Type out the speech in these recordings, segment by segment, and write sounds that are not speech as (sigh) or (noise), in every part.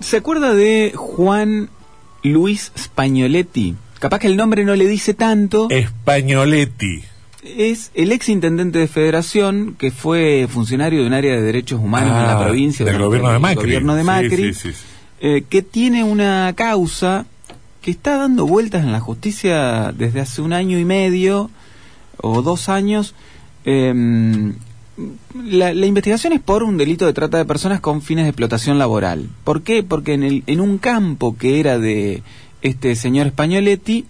¿Se acuerda de Juan Luis Spagnoletti? Capaz que el nombre no le dice tanto. Spagnoletti. Es el ex intendente de Federación que fue funcionario de un área de derechos humanos en la Ah, provincia del gobierno de Macri. gobierno de Macri, sí, sí, sí. eh, que tiene una causa que está dando vueltas en la justicia desde hace un año y medio o dos años. Em, la, la investigación es por un delito de trata de personas con fines de explotación laboral. ¿Por qué? Porque en, el, en un campo que era de este señor Spagnoletti,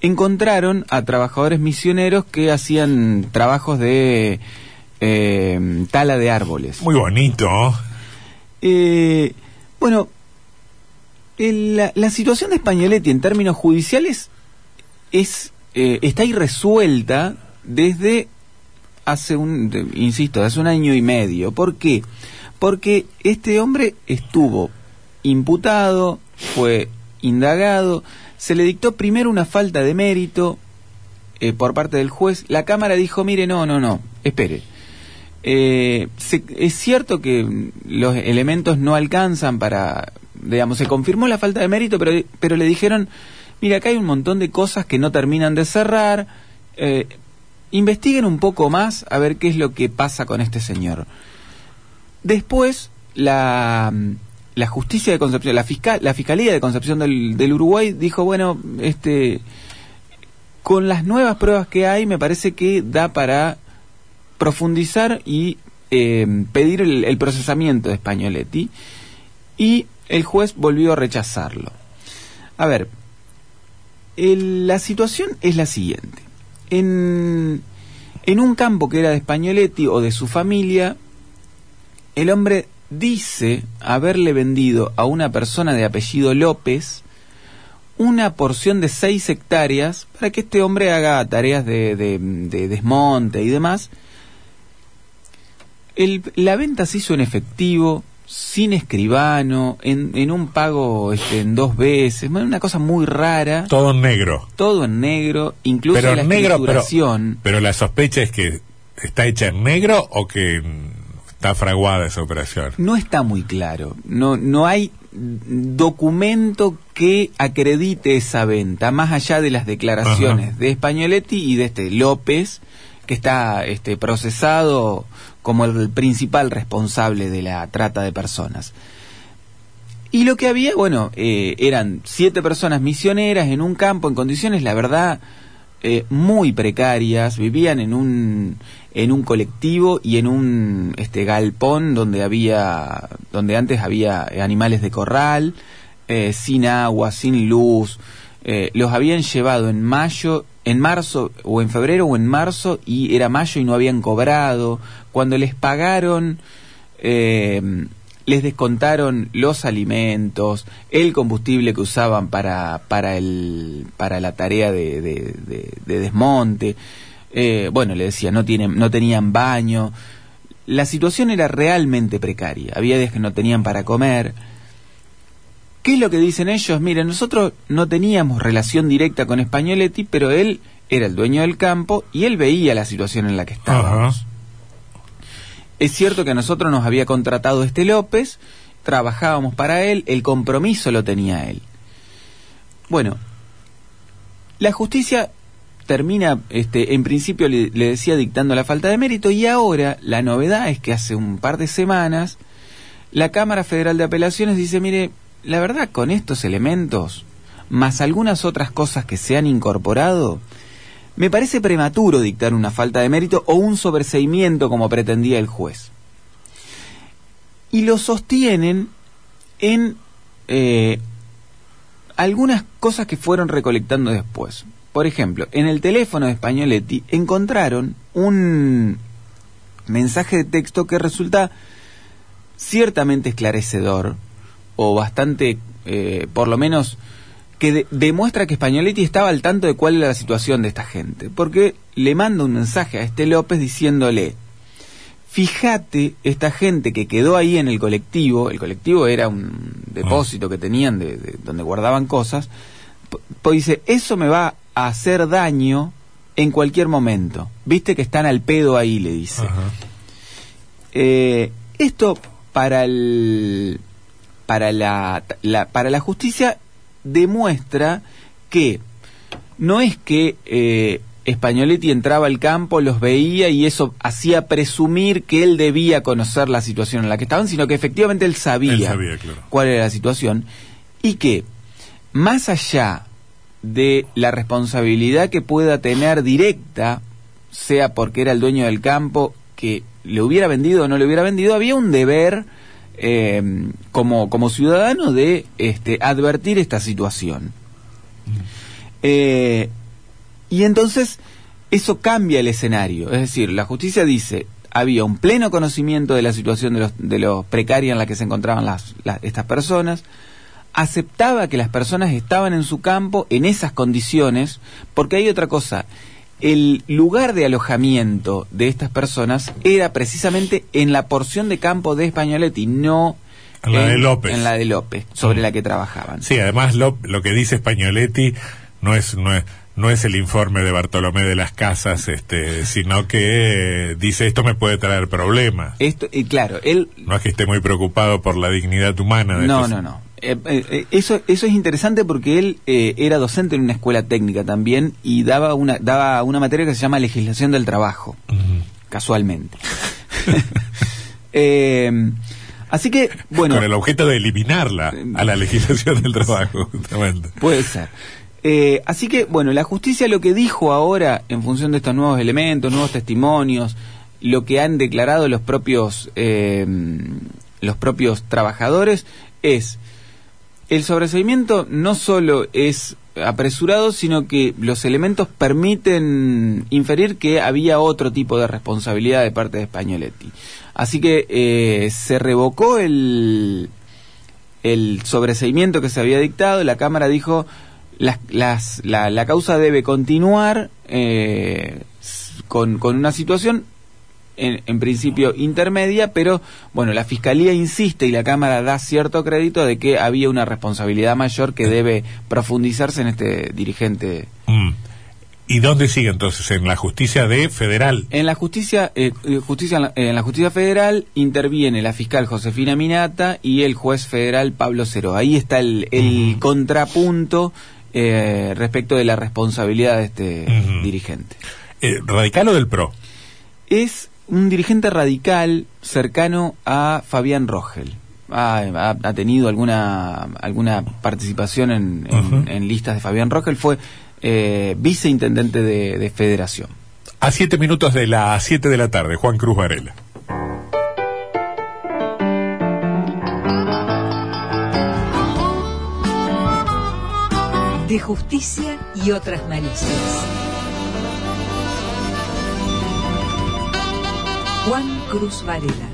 encontraron a trabajadores misioneros que hacían trabajos de eh, tala de árboles. Muy bonito. Eh, bueno, el- la, la situación de Spagnoletti en términos judiciales es eh, está irresuelta desde hace un, insisto, hace un año y medio. ¿Por qué? Porque este hombre estuvo imputado, fue indagado, se le dictó primero una falta de mérito eh, por parte del juez. La Cámara dijo, mire, no, no, no, espere. Eh, es cierto que los elementos no alcanzan para, digamos, se confirmó la falta de mérito, pero, pero le dijeron, mira, acá hay un montón de cosas que no terminan de cerrar, eh, investiguen un poco más a ver qué es lo que pasa con este señor. Después, la, la justicia de Concepción, la, fiscal, la Fiscalía de Concepción del, Uruguay dijo, bueno, este, con las nuevas pruebas que hay, me parece que da para profundizar y eh, pedir el, procesamiento de Spagnoletti y el juez volvió a rechazarlo. A ver, la situación es la siguiente. En, un campo que era de Spagnoletti o de su familia, el hombre dice haberle vendido a una persona de apellido López una porción de seis hectáreas para que este hombre haga tareas de, de- de desmonte y demás. La venta se hizo en efectivo, sin escribano, en, en un pago este, en dos veces, una cosa muy rara, Todo en negro. todo en negro, incluso Pero la negro, pero, escrituración. pero la sospecha es que está hecha en negro o que está fraguada esa operación. No está muy claro. No, no hay documento que acredite esa venta, más allá de las declaraciones Ajá. de Spagnoletti y de este López, que está este, procesado como el principal responsable de la trata de personas. Y lo que había, bueno, eh, eran siete personas misioneras en un campo en condiciones, la verdad, eh, muy precarias, vivían en un en un colectivo y en un este galpón donde había donde antes había animales de corral, eh, sin agua, sin luz, los habían llevado en mayo, en marzo o en febrero o en marzo y era mayo y no habían cobrado. Cuando les pagaron eh, les descontaron los alimentos, el combustible que usaban para, para, el, para la tarea de, de- de- de desmonte. Eh, bueno, le decía, no, tienen, no tenían baño. La situación era realmente precaria. Había días que no tenían para comer. ¿Qué es lo que dicen ellos? Miren, nosotros no teníamos relación directa con Spagnoletti, pero él era el dueño del campo y él veía la situación en la que estábamos. Ajá. Es cierto que a nosotros nos había contratado este López, trabajábamos para él, el compromiso lo tenía él. Bueno, la justicia termina, este, en principio le, le decía dictando la falta de mérito y ahora la novedad es que hace un par de semanas la Cámara Federal de Apelaciones dice, mire, la verdad con estos elementos, más algunas otras cosas que se han incorporado, me parece prematuro dictar una falta de mérito o un sobreseimiento como pretendía el juez. Y lo sostienen en eh, algunas cosas que fueron recolectando después. Por ejemplo, en el teléfono de Spagnoletti encontraron un mensaje de texto que resulta ciertamente esclarecedor o bastante, eh, por lo menos, que de- demuestra que Spagnoletti estaba al tanto de cuál era la situación de esta gente. Porque le manda un mensaje a este López diciéndole, fíjate, esta gente que quedó ahí en el colectivo, el colectivo era un depósito que tenían de, de- donde guardaban cosas, pues dice, eso me va a hacer daño en cualquier momento. Viste que están al pedo ahí, le dice. Eh, esto para el para la, la- para la justicia demuestra que no es que eh, Spagnoletti entraba al campo, los veía y eso hacía presumir que él debía conocer la situación en la que estaban, sino que efectivamente él sabía, Él sabía, claro. cuál era la situación y que más allá de la responsabilidad que pueda tener directa, sea porque era el dueño del campo, que le hubiera vendido o no le hubiera vendido, había un deber eh, como, como ciudadano de este, advertir esta situación. Eh, y entonces eso cambia el escenario. Es decir, la justicia dice, había un pleno conocimiento de la situación de los, de los precaria en la que se encontraban las, las- estas personas, aceptaba que las personas estaban en su campo en esas condiciones, porque hay otra cosa. El lugar de alojamiento de estas personas era precisamente en la porción de campo de Españoletti, no En la de López. en la de López, sobre Mm. la que trabajaban. Sí, además lo, lo que dice Spagnoletti no es, no es no es el informe de Bartolomé de las Casas, este, sino que eh, dice esto me puede traer problemas. Esto, y claro, él No es que esté muy preocupado por la dignidad humana de No, estos- no, no. Eh, eh, eh, eso, eso es interesante porque él eh, era docente en una escuela técnica también y daba una, daba una materia que se llama legislación del trabajo, casualmente. (laughs) Así que, bueno, Con el objeto de eliminarla a la legislación del trabajo, justamente. puede ser. Así que, bueno, la justicia lo que dijo ahora, en función de estos nuevos elementos, nuevos testimonios, lo que han declarado los propios, eh, los propios trabajadores, es el sobreseimiento no solo es apresurado, sino que los elementos permiten inferir que había otro tipo de responsabilidad de parte de Spagnoletti. Así que eh, se revocó el, el sobreseimiento que se había dictado, la Cámara dijo las, las, la, la causa debe continuar eh, con, con una situación en, en principio intermedia, pero bueno, la Fiscalía insiste y la Cámara da cierto crédito de que había una responsabilidad mayor que debe profundizarse en este dirigente. Mm. ¿Y dónde sigue entonces? En la justicia de federal. En la justicia, eh, eh, justicia en, la, en la justicia federal interviene la fiscal Josefina Minata y el juez federal Pablo Cero. Ahí está el, el contrapunto eh, respecto de la responsabilidad de este dirigente. Eh, ¿Radical o del PRO? Es un dirigente radical cercano a Fabián Rogel. Ha, ha- ha tenido alguna alguna participación en, en- Ujú. en listas de Fabián Rogel. Fue eh, viceintendente de, de Federación. A siete minutos de las siete de la tarde, Juan Cruz Varela. De justicia y otras malicias. Juan Cruz Varela.